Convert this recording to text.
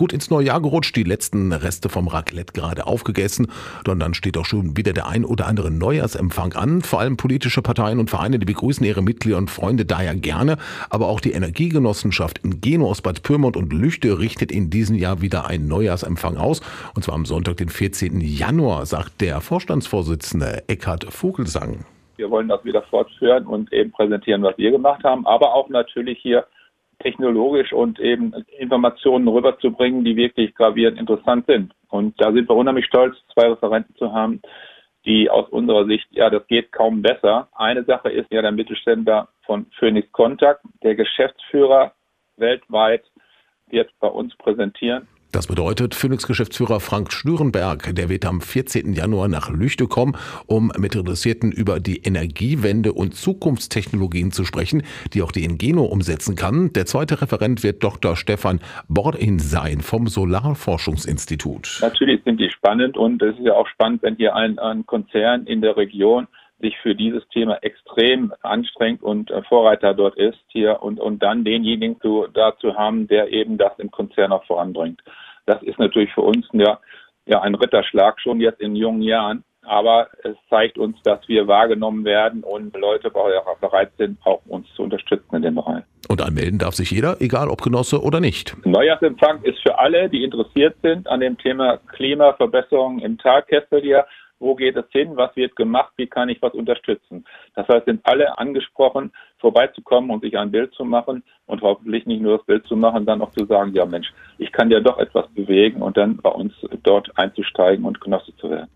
gut ins neue Jahr gerutscht, die letzten Reste vom Raclette gerade aufgegessen. Und dann steht auch schon wieder der ein oder andere Neujahrsempfang an. Vor allem politische Parteien und Vereine, die begrüßen ihre Mitglieder und Freunde daher gerne. Aber auch die Energiegenossenschaft in Geno aus Bad Pyrmont und Lüchte richtet in diesem Jahr wieder einen Neujahrsempfang aus. Und zwar am Sonntag, den 14. Januar, sagt der Vorstandsvorsitzende Eckhard Vogelsang. Wir wollen das wieder fortführen und eben präsentieren, was wir gemacht haben, aber auch natürlich hier technologisch und eben Informationen rüberzubringen, die wirklich gravierend interessant sind. Und da sind wir unheimlich stolz, zwei Referenten zu haben, die aus unserer Sicht, ja, das geht kaum besser. Eine Sache ist ja der Mittelständler von Phoenix Contact, der Geschäftsführer weltweit wird bei uns präsentieren. Das bedeutet, Phoenix-Geschäftsführer Frank Schnürenberg, der wird am 14. Januar nach Lüchte kommen, um mit Interessierten über die Energiewende und Zukunftstechnologien zu sprechen, die auch die Ingeno umsetzen kann. Der zweite Referent wird Dr. Stefan Bordin sein vom Solarforschungsinstitut. Natürlich sind die spannend und es ist ja auch spannend, wenn hier ein, ein Konzern in der Region sich für dieses Thema extrem anstrengt und äh, Vorreiter dort ist hier und, und dann denjenigen zu, dazu haben, der eben das im Konzern auch voranbringt. Das ist natürlich für uns ja, ja ein Ritterschlag schon jetzt in jungen Jahren. Aber es zeigt uns, dass wir wahrgenommen werden und Leute bereit sind, auch uns zu unterstützen in dem Bereich. Und anmelden darf sich jeder, egal ob Genosse oder nicht. Neujahrsempfang ist für alle, die interessiert sind an dem Thema Klimaverbesserung im Talkessel hier wo geht es hin, was wird gemacht, wie kann ich was unterstützen. Das heißt, sind alle angesprochen, vorbeizukommen und sich ein Bild zu machen und hoffentlich nicht nur das Bild zu machen, dann auch zu sagen, ja Mensch, ich kann ja doch etwas bewegen und dann bei uns dort einzusteigen und Genosse zu werden.